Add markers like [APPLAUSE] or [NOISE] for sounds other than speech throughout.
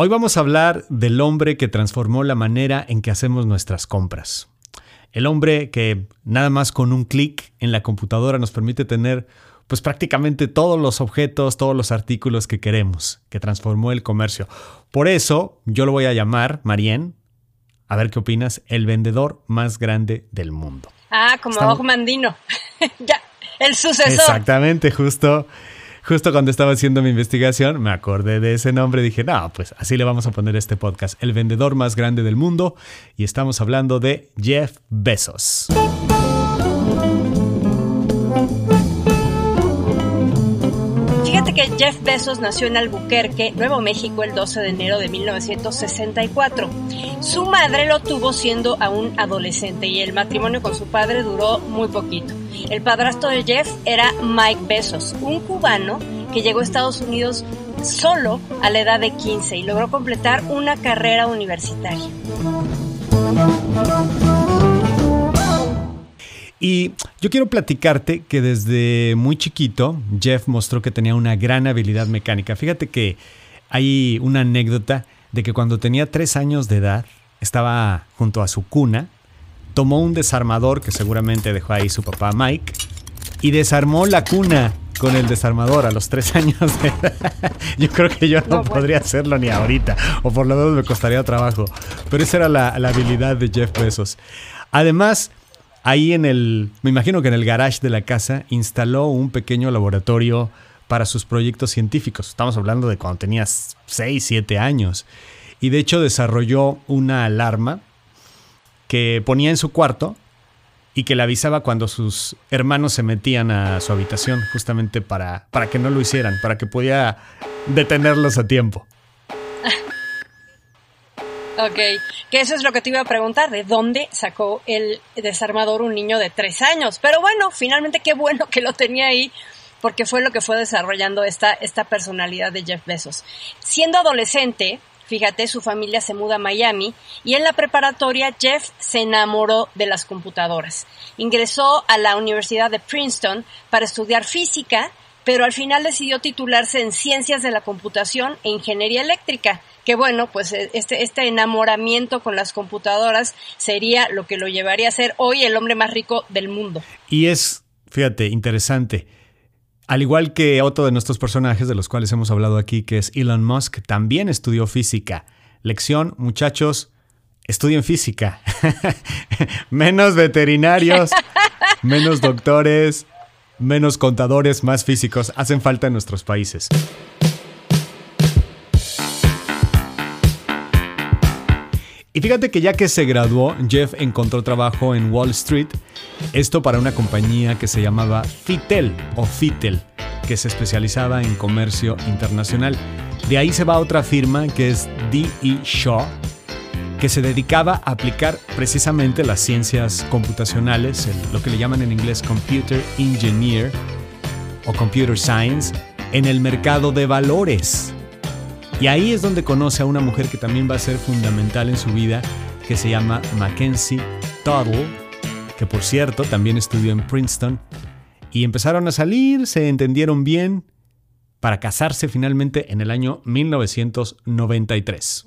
Hoy vamos a hablar del hombre que transformó la manera en que hacemos nuestras compras. El hombre que nada más con un clic en la computadora nos permite tener pues prácticamente todos los objetos, todos los artículos que queremos, que transformó el comercio. Por eso yo lo voy a llamar, Marien, a ver qué opinas, el vendedor más grande del mundo. Ah, como Estamos... Mandino. [LAUGHS] ya, el sucesor. Exactamente, justo. Justo cuando estaba haciendo mi investigación, me acordé de ese nombre dije, no, pues así le vamos a poner este podcast, el vendedor más grande del mundo, y estamos hablando de Jeff Bezos. Que Jeff Bezos nació en Albuquerque, Nuevo México, el 12 de enero de 1964. Su madre lo tuvo siendo aún adolescente y el matrimonio con su padre duró muy poquito. El padrastro de Jeff era Mike Bezos, un cubano que llegó a Estados Unidos solo a la edad de 15 y logró completar una carrera universitaria. Y yo quiero platicarte que desde muy chiquito Jeff mostró que tenía una gran habilidad mecánica. Fíjate que hay una anécdota de que cuando tenía tres años de edad estaba junto a su cuna, tomó un desarmador que seguramente dejó ahí su papá Mike y desarmó la cuna con el desarmador a los tres [LAUGHS] años de edad. Yo creo que yo no, podría hacerlo ni ahorita, o por lo menos me costaría trabajo. Pero esa era la, la habilidad de Jeff Bezos. Además, Ahí en el, me imagino que en el garage de la casa, instaló un pequeño laboratorio para sus proyectos científicos. Estamos hablando de cuando tenías 6, 7 años. Y de hecho desarrolló una alarma que ponía en su cuarto y que le avisaba cuando sus hermanos se metían a su habitación, justamente para, para que no lo hicieran, para que pudiera detenerlos a tiempo. Ok, que eso es lo que te iba a preguntar, ¿de dónde sacó el desarmador un niño de tres años? Pero bueno, finalmente qué bueno que lo tenía ahí, porque fue lo que fue desarrollando esta, esta personalidad de Jeff Bezos. Siendo adolescente, fíjate, su familia se muda a Miami y en la preparatoria Jeff se enamoró de las computadoras. Ingresó a la Universidad de Princeton para estudiar física, pero al final decidió titularse en Ciencias de la Computación e Ingeniería Eléctrica que bueno, pues eh, este, este enamoramiento con las computadoras sería lo que lo llevaría a ser hoy el hombre más rico del mundo. Y es, fíjate, interesante. Al igual que otro de nuestros personajes de los cuales hemos hablado aquí, que es Elon Musk, también estudió física. Lección, muchachos, estudien física. [LAUGHS] menos veterinarios, [LAUGHS] menos doctores, menos contadores, más físicos. Hacen falta en nuestros países. Y fíjate que ya que se graduó, Jeff encontró trabajo en Wall Street, esto para una compañía que se llamaba Fitel o Fitel, que se especializaba en comercio internacional. De ahí se va a otra firma que es D.E. Shaw, que se dedicaba a aplicar precisamente las ciencias computacionales, lo que le llaman en inglés Computer Engineer o Computer Science, en el mercado de valores. Y ahí es donde conoce a una mujer que también va a ser fundamental en su vida, que se llama Mackenzie Tuttle, que por cierto también estudió en Princeton. Y empezaron a salir, se entendieron bien, para casarse finalmente en el año 1993.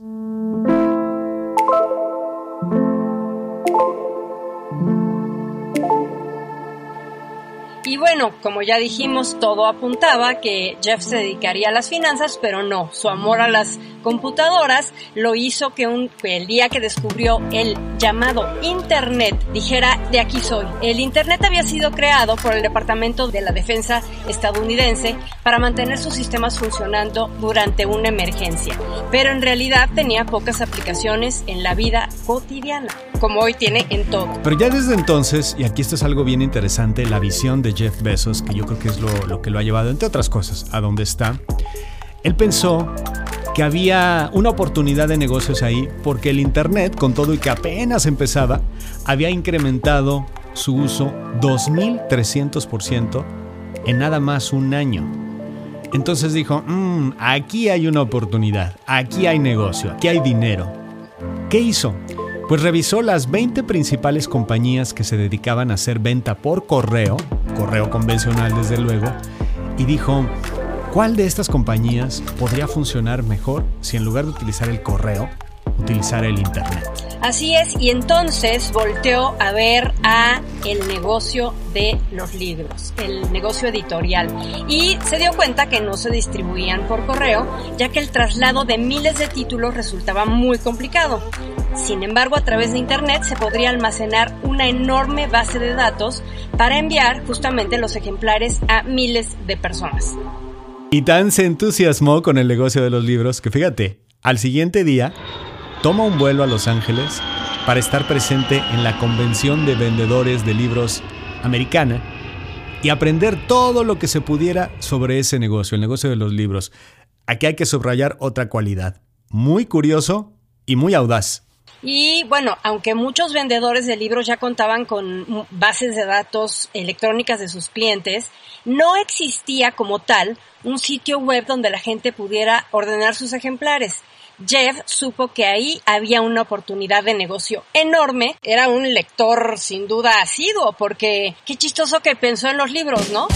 Bueno, como ya dijimos, todo apuntaba que Jeff se dedicaría a las finanzas, pero no, su amor a las computadoras lo hizo que, un, el día que descubrió el llamado Internet dijera, de aquí soy. El Internet había sido creado por el Departamento de la Defensa estadounidense para mantener sus sistemas funcionando durante una emergencia, pero en realidad tenía pocas aplicaciones en la vida cotidiana, como hoy tiene en todo. Pero ya desde entonces, y aquí esto es algo bien interesante, la visión de Jeff Bezos, que yo creo que es lo, lo que lo ha llevado, entre otras cosas, a donde está, él pensó que había una oportunidad de negocios ahí porque el Internet, con todo y que apenas empezaba, había incrementado su uso 2.300% en nada más un año. Entonces dijo, mm, aquí hay una oportunidad, aquí hay negocio, aquí hay dinero. ¿Qué hizo? Pues revisó las 20 principales compañías que se dedicaban a hacer venta por correo, correo convencional desde luego, y dijo, ¿Cuál de estas compañías podría funcionar mejor si en lugar de utilizar el correo, utilizar el Internet. Así es, y entonces volteó a ver a el negocio de los libros, el negocio editorial, y se dio cuenta que no se distribuían por correo, ya que el traslado de miles de títulos resultaba muy complicado. Sin embargo, a través de Internet se podría almacenar una enorme base de datos para enviar justamente los ejemplares a miles de personas. Y tan se entusiasmó con el negocio de los libros que fíjate, al siguiente día toma un vuelo a Los Ángeles para estar presente en la Convención de Vendedores de Libros Americana y aprender todo lo que se pudiera sobre ese negocio, el negocio de los libros. Aquí hay que subrayar otra cualidad, muy curioso y muy audaz. Y bueno, aunque muchos vendedores de libros ya contaban con bases de datos electrónicas de sus clientes, no existía como tal un sitio web donde la gente pudiera ordenar sus ejemplares. Jeff supo que ahí había una oportunidad de negocio enorme. Era un lector sin duda asiduo, porque qué chistoso que pensó en los libros, ¿no?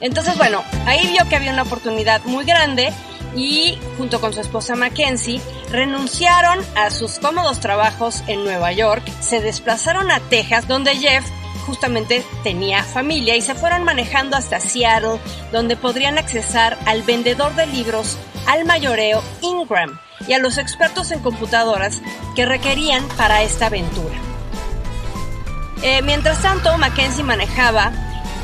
Entonces, bueno, ahí vio que había una oportunidad muy grande y junto con su esposa Mackenzie renunciaron a sus cómodos trabajos en Nueva York, se desplazaron a Texas donde Jeff justamente tenía familia y se fueron manejando hasta Seattle, donde podrían accesar al vendedor de libros, al mayoreo Ingram y a los expertos en computadoras que requerían para esta aventura. Eh, mientras tanto, Mackenzie manejaba,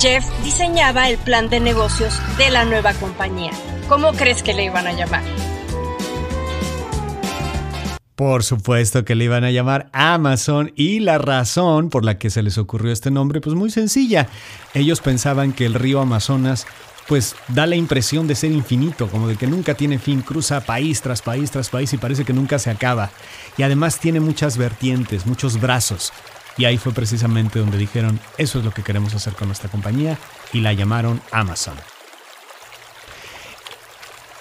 Jeff diseñaba el plan de negocios de la nueva compañía. ¿Cómo crees que le iban a llamar? Por supuesto que le iban a llamar Amazon y la razón por la que se les ocurrió este nombre pues muy sencilla. Ellos pensaban que el río Amazonas pues da la impresión de ser infinito, como de que nunca tiene fin, cruza país tras país tras país y parece que nunca se acaba. Y además tiene muchas vertientes, muchos brazos. Y ahí fue precisamente donde dijeron, eso es lo que queremos hacer con nuestra compañía y la llamaron Amazon.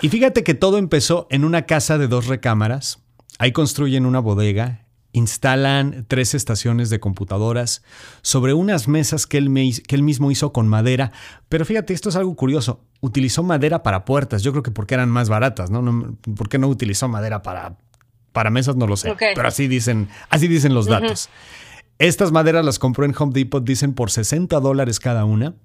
Y fíjate que todo empezó en una casa de dos recámaras, Ahí construyen una bodega, instalan tres estaciones de computadoras sobre unas mesas que él, que él, mismo hizo con madera. Pero fíjate, esto es algo curioso. Utilizó madera para puertas. Yo creo que porque eran más baratas, ¿no? ¿Por qué no utilizó madera para, para mesas? No lo sé. Pero así dicen, así dicen los datos. Estas maderas las compró en Home Depot, dicen, por 60 dólares cada una.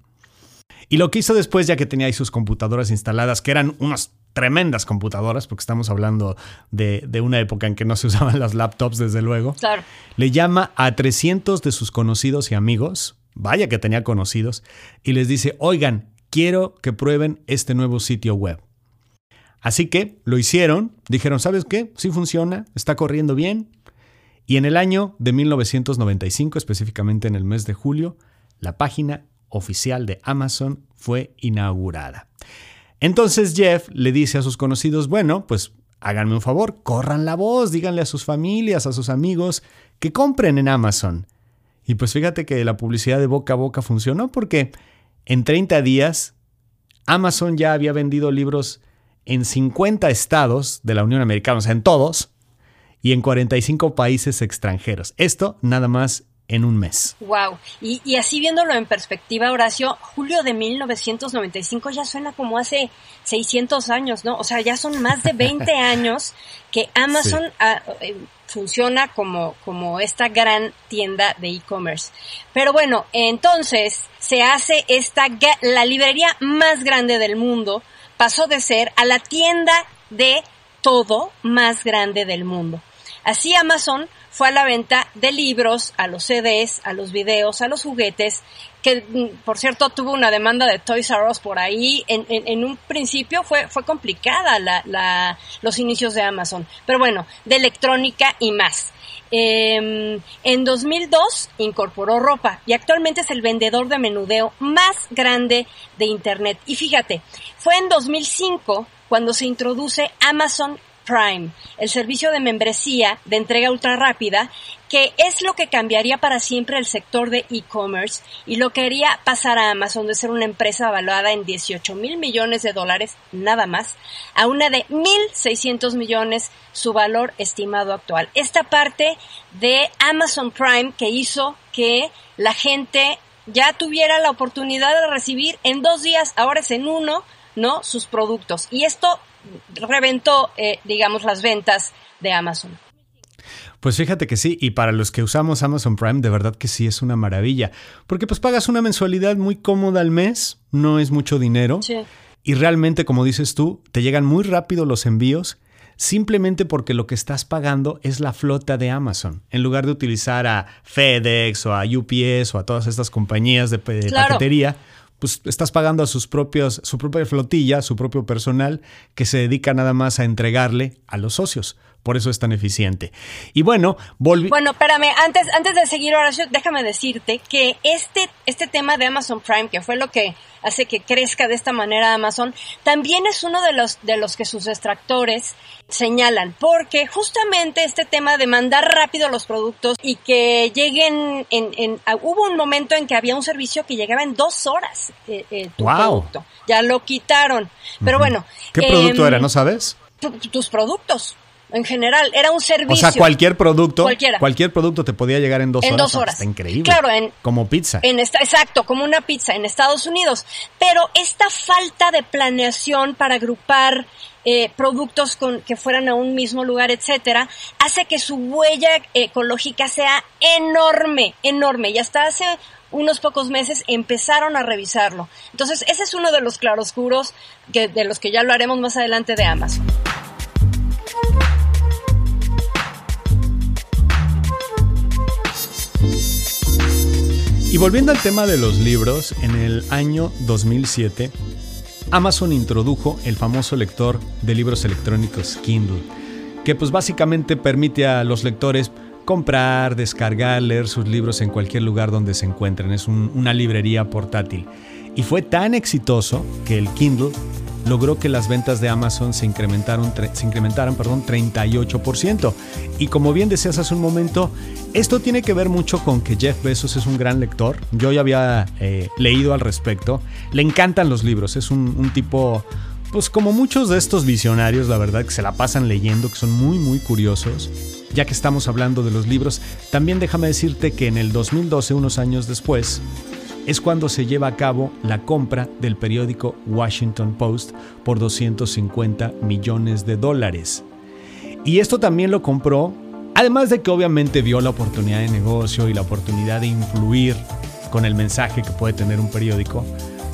Y lo que hizo después, ya que tenía ahí sus computadoras instaladas, que eran unas tremendas computadoras, porque estamos hablando de, una época en que no se [LAUGHS] usaban las laptops, desde luego. Claro. Le llama a 300 de sus conocidos y amigos, vaya que tenía conocidos, y les dice, oigan, quiero que prueben este nuevo sitio web. Así que lo hicieron, dijeron, ¿sabes qué? Sí funciona, está corriendo bien. Y en el año de 1995, específicamente en el mes de julio, la página oficial de Amazon fue inaugurada. Entonces Jeff le dice a sus conocidos, bueno, pues háganme un favor, corran la voz, díganle a sus familias, a sus amigos, que compren en Amazon. Y pues fíjate que la publicidad de boca a boca funcionó porque en 30 días Amazon ya había vendido libros en 50 estados de la Unión Americana, o sea, en todos, y en 45 países extranjeros. Esto nada más en un mes. Wow. Y, y, así viéndolo en perspectiva, Horacio, julio de 1995 ya suena como hace 600 años, ¿no? O sea, ya son más de 20 [LAUGHS] años que Amazon ah, eh, funciona como, como esta gran tienda de e-commerce. Pero bueno, entonces se hace esta, la librería más grande del mundo, pasó de ser a la tienda de todo más grande del mundo. Así Amazon fue a la venta de libros, a los CDs, a los videos, a los juguetes, que mm, por cierto tuvo una demanda de Toys R Us por ahí. En, un principio fue, fue complicada la, la, los inicios de Amazon, pero bueno, de electrónica y más. Eh, en 2002 incorporó ropa y actualmente es el vendedor de menudeo más grande de Internet. Y fíjate, fue en 2005 cuando se introduce Amazon Prime, el servicio de membresía de entrega ultra rápida, que es lo que cambiaría para siempre el sector de e-commerce y lo que haría pasar a Amazon de ser una empresa evaluada en 18 mil millones de dólares, nada más, a una de 1.600 millones su valor estimado actual. Esta parte de Amazon Prime que hizo que la gente ya tuviera la oportunidad de recibir en dos días, ahora es en uno, ¿no? Sus productos. Y esto reventó, eh, digamos, las ventas de Amazon. Pues fíjate que sí, y para los que usamos Amazon Prime, de verdad que sí es una maravilla, porque pues pagas una mensualidad muy cómoda al mes, no es mucho dinero, y realmente, como dices tú, te llegan muy rápido los envíos, simplemente porque lo que estás pagando es la flota de Amazon, en lugar de utilizar a FedEx o a UPS o a todas estas compañías de, paquetería pues estás pagando a sus propios, su propia flotilla, su propio personal, que se dedica nada más a entregarle a los socios. Por eso es tan eficiente. Y bueno, volví. Bueno, espérame, antes, antes de seguir, Horacio, déjame decirte que este, este tema de Amazon Prime, que fue lo que hace que crezca de esta manera Amazon, también es uno de los, de los que sus extractores señalan, porque justamente este tema de mandar rápido los productos y que lleguen en, en hubo un momento en que había un servicio que llegaba en dos horas eh, eh tu producto. Ya lo quitaron. Pero bueno. ¿Qué producto era? Em, ¿No sabes? tus productos en general. Era un servicio. O sea, cualquier producto. Cualquier producto te podía llegar en dos en horas. Dos horas. Está increíble. Claro, en, como pizza. En esta, exacto, como una pizza en Estados Unidos. Pero esta falta de planeación para agrupar eh, productos con, que fueran a un mismo lugar, etcétera, hace que su huella ecológica sea enorme, enorme. Y hasta hace unos pocos meses empezaron a revisarlo. Entonces, ese es uno de los claroscuros que, de los que ya lo haremos más adelante de Amazon. Y volviendo al tema de los libros, en el año 2007, Amazon introdujo el famoso lector de libros electrónicos Kindle, que pues básicamente permite a los lectores comprar, descargar, leer sus libros en cualquier lugar donde se encuentren. Es una librería portátil. Y fue tan exitoso que el Kindle logró que las ventas de Amazon se, incrementaron, se incrementaran perdón, 38%. Y como bien decías hace un momento, esto tiene que ver mucho con que Jeff Bezos es un gran lector. Yo ya había eh, leído al respecto. Le encantan los libros. Es un, un tipo, pues como muchos de estos visionarios, la verdad, que se la pasan leyendo, que son muy, muy curiosos. Ya que estamos hablando de los libros, también déjame decirte que en el 2012, unos años después, es cuando se lleva a cabo la compra del periódico Washington Post por 250 millones de dólares. Y esto también lo compró, además de que obviamente vio la oportunidad de negocio y la oportunidad de influir con el mensaje que puede tener un periódico,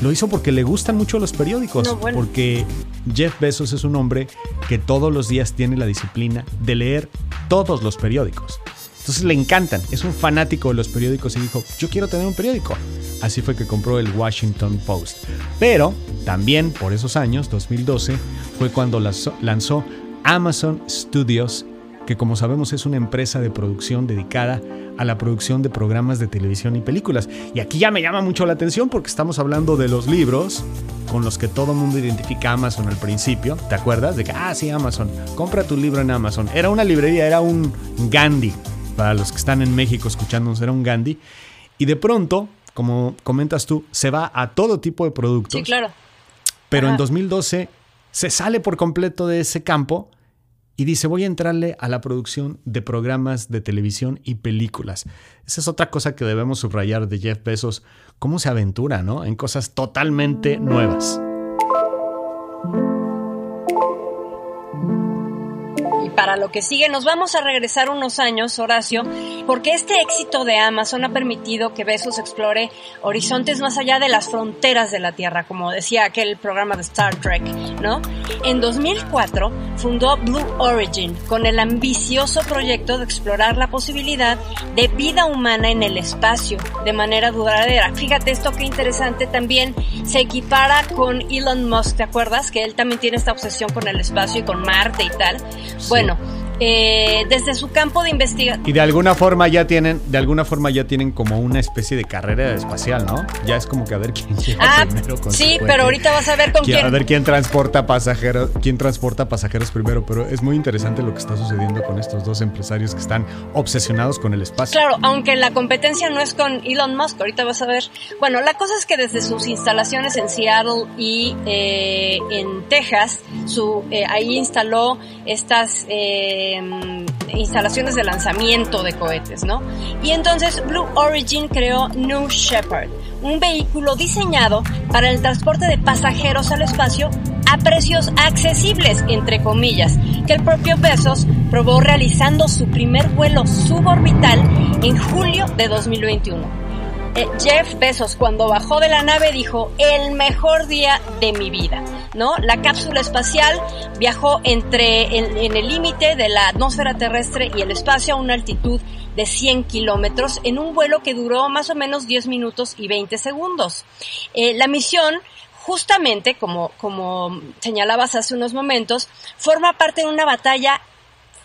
lo hizo porque le gustan mucho los periódicos, porque Jeff Bezos es un hombre que todos los días tiene la disciplina de leer todos los periódicos. Entonces le encantan, es un fanático de los periódicos y dijo, yo quiero tener un periódico. Así fue que compró el Washington Post. Pero también por esos años, 2012, fue cuando lanzó Amazon Studios, que como sabemos es una empresa de producción dedicada a la producción de programas de televisión y películas. Y aquí ya me llama mucho la atención porque estamos hablando de los libros con los que todo el mundo identifica Amazon al principio. ¿Te acuerdas? De que, ah, sí, Amazon, compra tu libro en Amazon. Era una librería, era un Gandhi para los que están en México escuchándonos, era un Gandhi. Y de pronto, como comentas tú, se va a todo tipo de productos. Sí, claro. Pero en 2012 se sale por completo de ese campo y dice, voy a entrarle a la producción de programas de televisión y películas. Esa es otra cosa que debemos subrayar de Jeff Bezos, cómo se aventura, ¿no? En cosas totalmente nuevas. Para lo que sigue. Nos vamos a regresar unos años, Horacio, porque este éxito de Amazon ha permitido que Bezos explore horizontes más allá de las fronteras de la Tierra, como decía aquel programa de Star Trek, ¿no? En 2004 fundó Blue Origin con el ambicioso proyecto de explorar la posibilidad de vida humana en el espacio de manera duradera. Fíjate esto qué interesante también se equipara con Elon Musk, ¿te acuerdas? Que él también tiene esta obsesión con el espacio y con Marte y tal. Bueno, i'm Yes. Eh, desde su campo de investigación. Y de alguna forma ya tienen, de alguna forma ya tienen como una especie de carrera espacial, ¿no? Ya es como que a ver quién llega ah, primero con Sí, pero ahorita vas a ver con quién. A ver quién transporta pasajeros, quién transporta pasajeros primero, pero es muy interesante lo que está sucediendo con estos dos empresarios que están obsesionados con el espacio. Claro, aunque la competencia no es con Elon Musk, ahorita vas a ver. Bueno, la cosa es que desde sus instalaciones en Seattle y eh, en Texas, su, eh, ahí instaló estas em, instalaciones de lanzamiento de cohetes, ¿no? Y entonces Blue Origin creó New Shepard, un vehículo diseñado para el transporte de pasajeros al espacio a precios accesibles, entre comillas, que el propio Bezos probó realizando su primer vuelo suborbital en julio de 2021. Eh, Jeff Bezos cuando bajó de la nave dijo, el mejor día de mi vida, ¿no? La cápsula espacial viajó entre en, el límite de la atmósfera terrestre y el espacio a una altitud de 100 kilómetros en un vuelo que duró más o menos 10 minutos y 20 segundos. Eh, la misión justamente, como, como señalabas hace unos momentos, forma parte de una batalla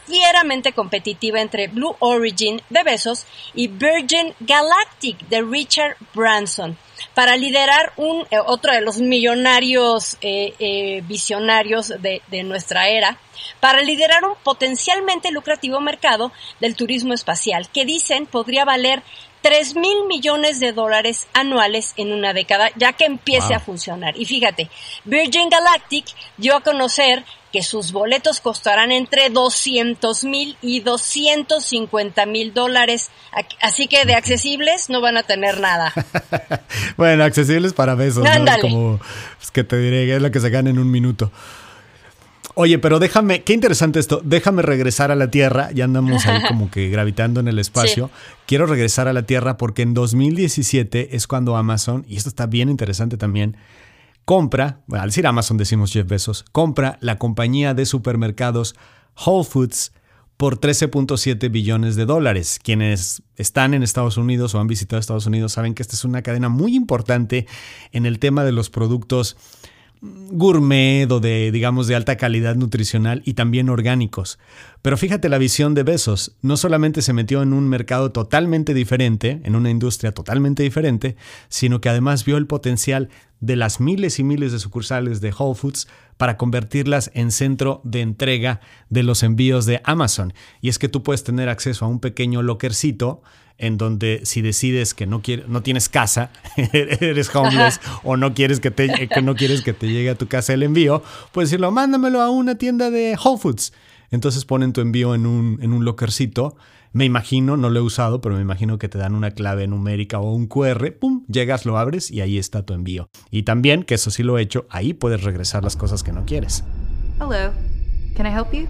fieramente competitiva entre Blue Origin de Besos y Virgin Galactic de Richard Branson para liderar un eh, otro de los millonarios eh, eh, visionarios de, de, nuestra era, para liderar un potencialmente lucrativo mercado del turismo espacial, que dicen podría valer 3 mil millones de dólares anuales en una década, ya que empiece a funcionar. Y fíjate, Virgin Galactic dio a conocer que sus boletos costarán entre 200 mil y 250 mil dólares. Así que de accesibles no van a tener nada. [LAUGHS] bueno, accesibles para besos, ¿no? como pues, que te diré que es lo que se gana en un minuto. Oye, pero déjame, qué interesante esto, déjame regresar a la Tierra, ya andamos ahí como que gravitando en el espacio. Quiero regresar a la Tierra porque en 2017 es cuando Amazon, y esto está bien interesante también, compra, al decir Amazon decimos Jeff Bezos, compra la compañía de supermercados Whole Foods por 13.7 billones de dólares. Quienes están en Estados Unidos o han visitado Estados Unidos saben que esta es una cadena muy importante en el tema de los productos gourmet o de, digamos, de alta calidad nutricional y también orgánicos. Pero fíjate la visión de Besos, no solamente se metió en un mercado totalmente diferente, en una industria totalmente diferente, sino que además vio el potencial de las miles y miles de sucursales de Whole Foods para convertirlas en centro de entrega de los envíos de Amazon. Y es que tú puedes tener acceso a un pequeño lockercito en donde si decides que no, quieres, no tienes casa, [LAUGHS] eres homeless o no quieres que, te, que no quieres que te llegue a tu casa el envío, puedes decirlo, mándamelo a una tienda de Whole Foods. Entonces ponen tu envío en un, en un lockercito. Me imagino, no lo he usado, pero me imagino que te dan una clave numérica o un QR, pum, llegas, lo abres y ahí está tu envío. Y también, que eso sí lo he hecho, ahí puedes regresar las cosas que no quieres. Hello. Can I help you?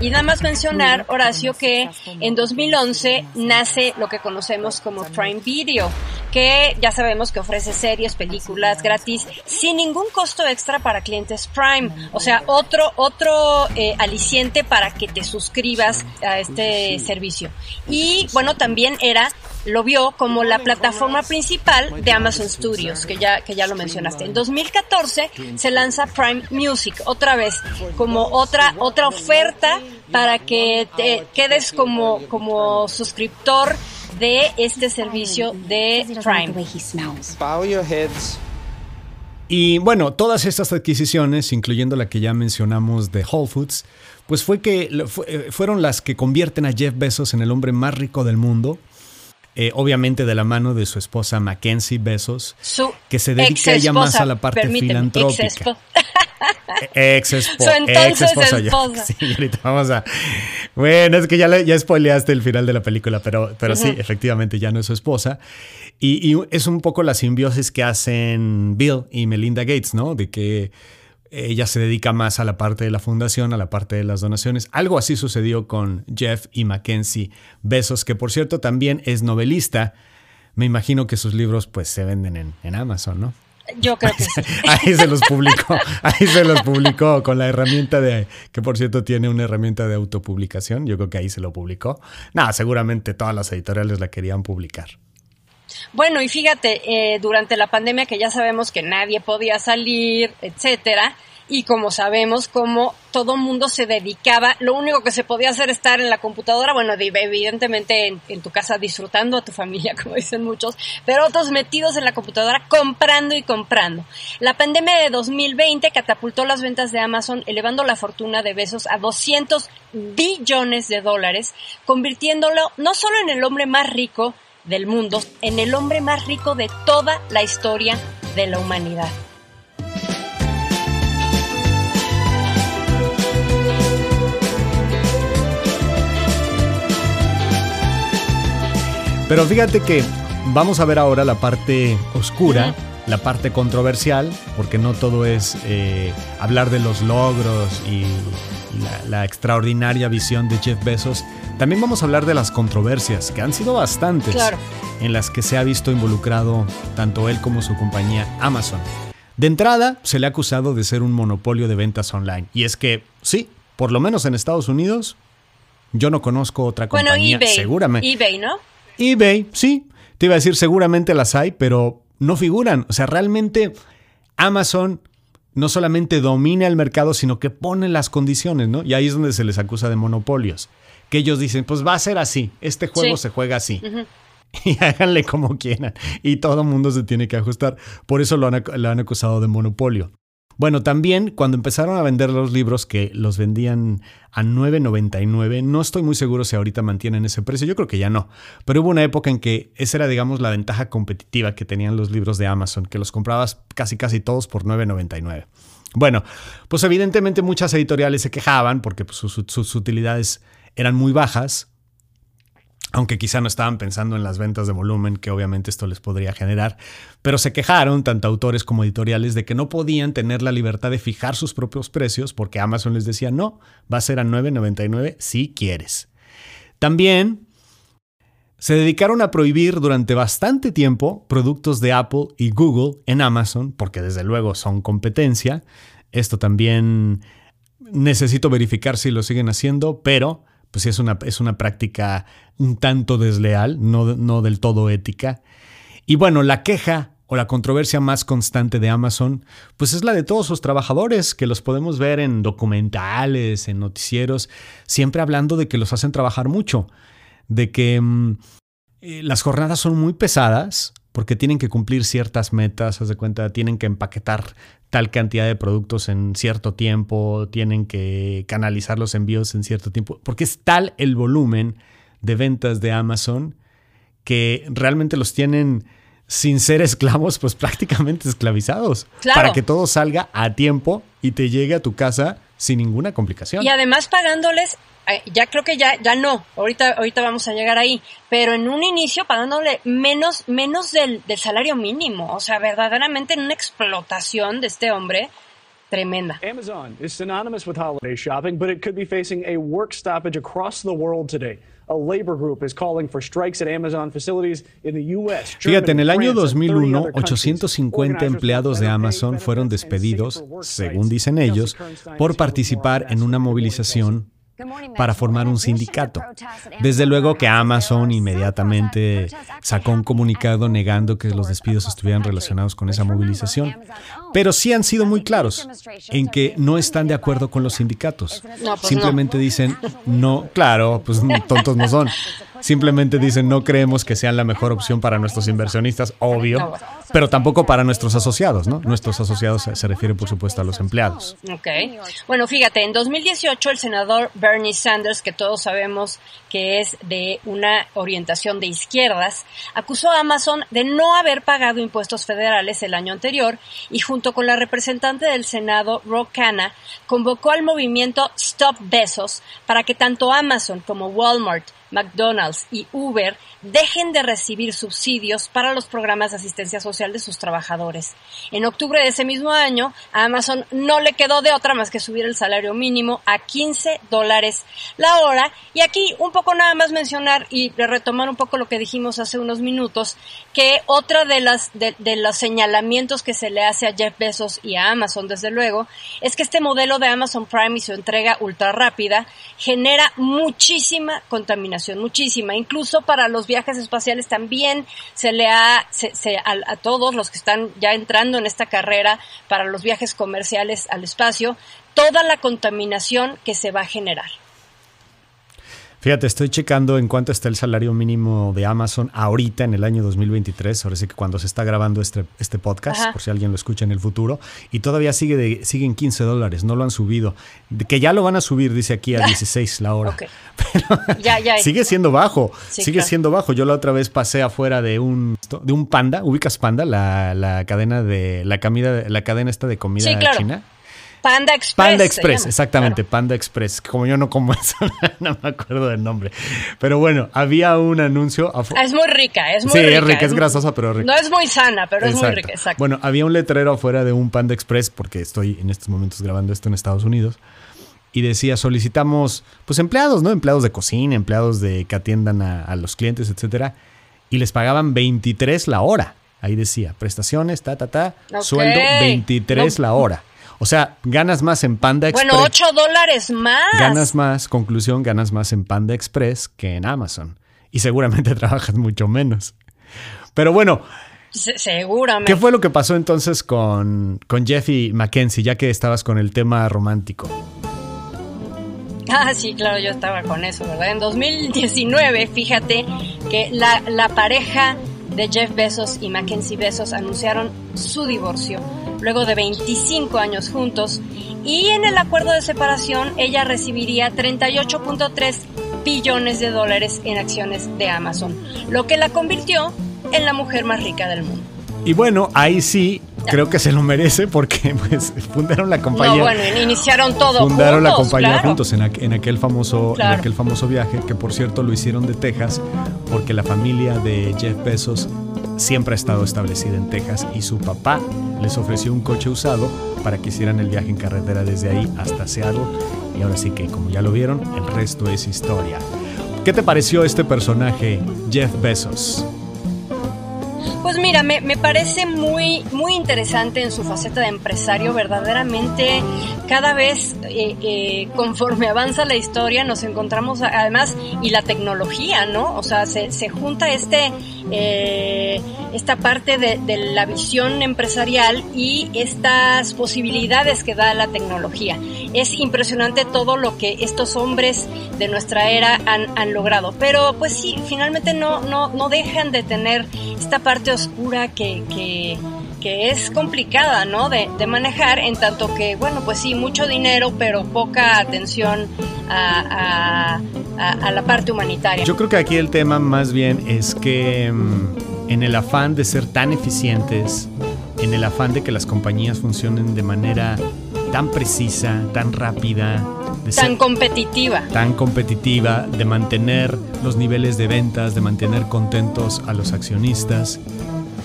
Y nada más mencionar, Horacio, que en 2011 nace lo que conocemos como Prime Video, que ya sabemos que ofrece series, películas gratis, sin ningún costo extra para clientes Prime. O sea, otro, otro eh, aliciente para que te suscribas a este servicio. Y bueno, también era lo vio como la plataforma principal de Amazon Studios, que ya, que ya lo mencionaste. En 2014 se lanza Prime Music, otra vez, como otra, otra oferta para que te quedes como, como suscriptor de este servicio de Prime. Y bueno, todas estas adquisiciones, incluyendo la que ya mencionamos de Whole Foods, pues fue que eh, fueron las que convierten a Jeff Bezos en el hombre más rico del mundo eh, obviamente de la mano de su esposa Mackenzie Besos, que se dedica ella más a la parte filantrópica. Ex [LAUGHS] esposa. Ex [LAUGHS] esposa. Sí, ahorita vamos a. Bueno, es que ya, ya spoileaste el final de la película, pero, pero sí, efectivamente ya no es su esposa. Y, y, es un poco la simbiosis que hacen Bill y Melinda Gates, ¿no? De que ella se dedica más a la parte de la fundación, a la parte de las donaciones. Algo así sucedió con Jeff y Mackenzie Besos, que por cierto también es novelista. Me imagino que sus libros pues se venden en, Amazon, ¿no? Yo creo que sí. [LAUGHS] Ahí se los publicó, ahí se los publicó con la herramienta de, que por cierto tiene una herramienta de autopublicación, yo creo que ahí se lo publicó. Nada, seguramente todas las editoriales la querían publicar. Bueno, y fíjate, eh, durante la pandemia que ya sabemos que nadie podía salir, etcétera, y como sabemos, como todo mundo se dedicaba, lo único que se podía hacer estar en la computadora, bueno, evidentemente en, tu casa disfrutando a tu familia, [LAUGHS] como dicen muchos, pero otros metidos en la computadora comprando y comprando. La pandemia de 2020 catapultó las ventas de Amazon, elevando la fortuna de Besos a 200 billones de dólares, convirtiéndolo no solo en el hombre más rico, del mundo en el hombre más rico de toda la historia de la humanidad. Pero fíjate que vamos a ver ahora la parte oscura, la parte controversial, porque no todo es eh, hablar de los logros y la, la, extraordinaria visión de Jeff Bezos. También vamos a hablar de las controversias, que han sido bastantes, Claro. en las que se ha visto involucrado tanto él como su compañía Amazon. De entrada, se le ha acusado de ser un monopolio de ventas online. Y es que, sí, por lo menos en Estados Unidos, yo no conozco otra Bueno, compañía, eBay. seguramente. eBay, ¿no? eBay, sí. Te iba a decir, seguramente las hay, pero no figuran. O sea, realmente Amazon no solamente domina el mercado, sino que pone las condiciones, ¿no? Y ahí es donde se les acusa de monopolios. Que ellos dicen, pues va a ser así, este juego Sí. se juega así. [LAUGHS] Y háganle como quieran. Y todo el mundo se tiene que ajustar. Por eso lo han, ac- lo han acusado de monopolio. Bueno, también cuando empezaron a vender los libros que los vendían a 9.99, no estoy muy seguro si ahorita mantienen ese precio, yo creo que ya no, pero hubo una época en que esa era, digamos, la ventaja competitiva que tenían los libros de Amazon, que los comprabas casi casi todos por 9.99. Bueno, pues evidentemente muchas editoriales se quejaban porque pues, sus, sus utilidades eran muy bajas, aunque quizá no estaban pensando en las ventas de volumen que obviamente esto les podría generar, pero se quejaron tanto autores como editoriales de que no podían tener la libertad de fijar sus propios precios porque Amazon les decía, no, va a ser a 9.99 si quieres. También se dedicaron a prohibir durante bastante tiempo productos de Apple y Google en Amazon, porque desde luego son competencia. Esto también necesito verificar si lo siguen haciendo, pero pues sí es una, es una práctica un tanto desleal, no, no del todo ética. Y bueno, la queja o la controversia más constante de Amazon, pues es la de todos sus trabajadores, que los podemos ver en documentales, en noticieros, siempre hablando de que los hacen trabajar mucho, de que mm, eh, las jornadas son muy pesadas, porque tienen que cumplir ciertas metas, haz de cuenta, tienen que empaquetar tal cantidad de productos en cierto tiempo, tienen que canalizar los envíos en cierto tiempo, porque es tal el volumen de ventas de Amazon que realmente los tienen sin ser esclavos, pues prácticamente esclavizados, Claro. para que todo salga a tiempo y te llegue a tu casa sin ninguna complicación. Y además pagándoles, eh, ya creo que ya, ya no, ahorita, ahorita vamos a llegar ahí, pero en un inicio pagándole menos, menos del, del salario mínimo, o sea, verdaderamente en una explotación de este hombre tremenda. Amazon is synonymous with holiday shopping, but it could be facing a work stoppage across the world today. A labor group is calling for strikes at Amazon facilities in the U.S. Fíjate, en el año France, and 30 2001, other countries. 850 Organizers empleados de Amazon fueron despedidos, según dicen ellos, por participar en una movilización para formar un sindicato. Desde luego que Amazon inmediatamente sacó un comunicado negando que los despidos estuvieran relacionados con esa movilización. Pero sí han sido muy claros en que no están de acuerdo con los sindicatos. No, pues no. Simplemente dicen, no, claro, pues [LAUGHS] tontos no son. Simplemente dicen, no creemos que sean la mejor opción para nuestros inversionistas, obvio, pero tampoco para nuestros asociados, ¿no? Nuestros asociados se, se refiere, por supuesto, a los empleados. Ok. Bueno, fíjate, en 2018 el senador Bernie Sanders, que todos sabemos que es de una orientación de izquierdas, acusó a Amazon de no haber pagado impuestos federales el año anterior y junto con la representante del Senado, Ro Khanna, convocó al movimiento Stop Besos para que tanto Amazon como Walmart McDonald's y Uber dejen de recibir subsidios para los programas de asistencia social de sus trabajadores. En octubre de ese mismo año, a Amazon no le quedó de otra más que subir el salario mínimo a 15 dólares la hora. Y aquí un poco nada más mencionar y retomar un poco lo que dijimos hace unos minutos, que otra de las de, de los señalamientos que se le hace a Jeff Bezos y a Amazon, desde luego, es que este modelo de Amazon Prime y su entrega ultra rápida genera muchísima contaminación, muchísima. Incluso para los viajes espaciales también se le ha, se, se, a, a, todos los que están ya entrando en esta carrera para los viajes comerciales al espacio, toda la contaminación que se va a generar. Fíjate, estoy checando en cuánto está el salario mínimo de Amazon ahorita en el año 2023, ahora sí que cuando se está grabando este, este podcast, Ajá. por si alguien lo escucha en el futuro, y todavía sigue de, siguen 15 dólares, no lo han subido. Que ya lo van a subir, dice aquí, a [LAUGHS] 16 la hora. Okay. [LAUGHS] Pero ya, ya. sigue siendo bajo, sí, sigue claro. siendo bajo. Yo la otra vez pasé afuera de un, de un panda, ubicas panda, la, la cadena de, la comida, la cadena esta de comida sí, claro. china. Panda Express. Panda Express, exactamente, claro. Panda Express. Como yo no como [LAUGHS] eso, no me acuerdo del nombre. Pero bueno, había un anuncio. Es muy rica, es muy Sí, es rica. rica, es grasosa, pero rica. No es muy sana, pero es muy rica, exacto. Bueno, había un letrero afuera de un Panda Express, porque estoy en estos momentos grabando esto en Estados Unidos, y decía, solicitamos, pues empleados, ¿no? Empleados de cocina, empleados de que atiendan a, a los clientes, etcétera, y les pagaban 23 la hora. Ahí decía, prestaciones, ta, ta, ta, sueldo 23 No. la hora. O sea, ganas más en Panda Express. bueno, 8 dólares más. Ganas más, conclusión, ganas más en Panda Express que en Amazon. Y seguramente [LAUGHS] trabajas mucho menos. Pero bueno, Se- seguramente. ¿Qué fue lo que pasó entonces con, con Jeff y Mackenzie, ya que estabas con el tema romántico? [LAUGHS] Ah, sí, claro, yo estaba con eso, ¿verdad? En 2019, fíjate que la, la pareja de Jeff Bezos y Mackenzie Bezos anunciaron su divorcio luego de 25 años juntos y en el acuerdo de separación ella recibiría 38.3 billones de dólares en acciones de Amazon, lo que la convirtió en la mujer más rica del mundo. Y bueno, ahí sí creo que se lo merece porque [LAUGHS] pues fundaron la compañía. No, bueno, iniciaron todo fundaron la compañía claro. juntos en, aqu- en aquel famoso en aquel famoso viaje que por cierto lo hicieron de Texas porque la familia de Jeff Bezos siempre ha estado establecida en Texas y su papá les ofreció un coche usado para que hicieran el viaje en carretera desde ahí hasta Seattle y ahora sí que como ya lo vieron el resto es historia. ¿Qué te pareció este personaje Jeff Bezos? Pues mira, me, me parece muy, muy interesante en su faceta de empresario. Verdaderamente, cada vez eh, eh, conforme avanza la historia, nos encontramos además, y la tecnología, ¿no? O sea, se, se junta este, eh, esta parte de, de la visión empresarial y estas posibilidades que da la tecnología. Es impresionante todo lo que estos hombres de nuestra era han, han logrado. Pero pues sí, finalmente no, no, no dejan de tener esta parte oscura que, que, que es complicada, ¿no? De, de manejar, en tanto que, bueno, pues sí, mucho dinero, pero poca atención a, a- a- a la parte humanitaria. Yo creo que aquí el tema más bien es que mm, en el afán de ser tan eficientes, en el afán de que las compañías funcionen de manera tan precisa, tan rápida, de ser tan competitiva. tan competitiva, de mantener los niveles de ventas, de mantener contentos a los accionistas,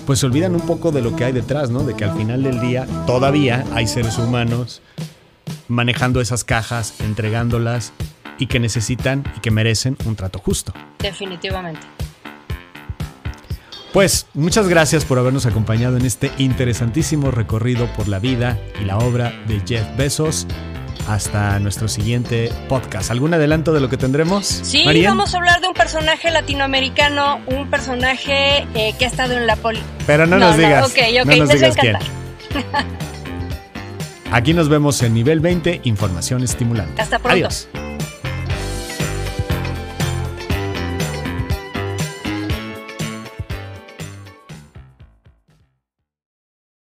pues se olvidan un poco de lo que hay detrás, ¿no? De que al final del día todavía hay seres humanos manejando esas cajas, entregándolas y que necesitan y que merecen un trato justo. Definitivamente. Pues muchas gracias por habernos acompañado en este interesantísimo recorrido por la vida y la obra de Jeff Bezos. Hasta nuestro siguiente podcast. ¿Algún adelanto de lo que tendremos? Sí, vamos a hablar de un personaje latinoamericano, un personaje eh, que ha estado en la poli. Pero no, nos digas. ok, ok, no nos les va a digas quién. encantar. [LAUGHS] Aquí nos vemos en nivel 20, información estimulante. Hasta pronto. Adiós.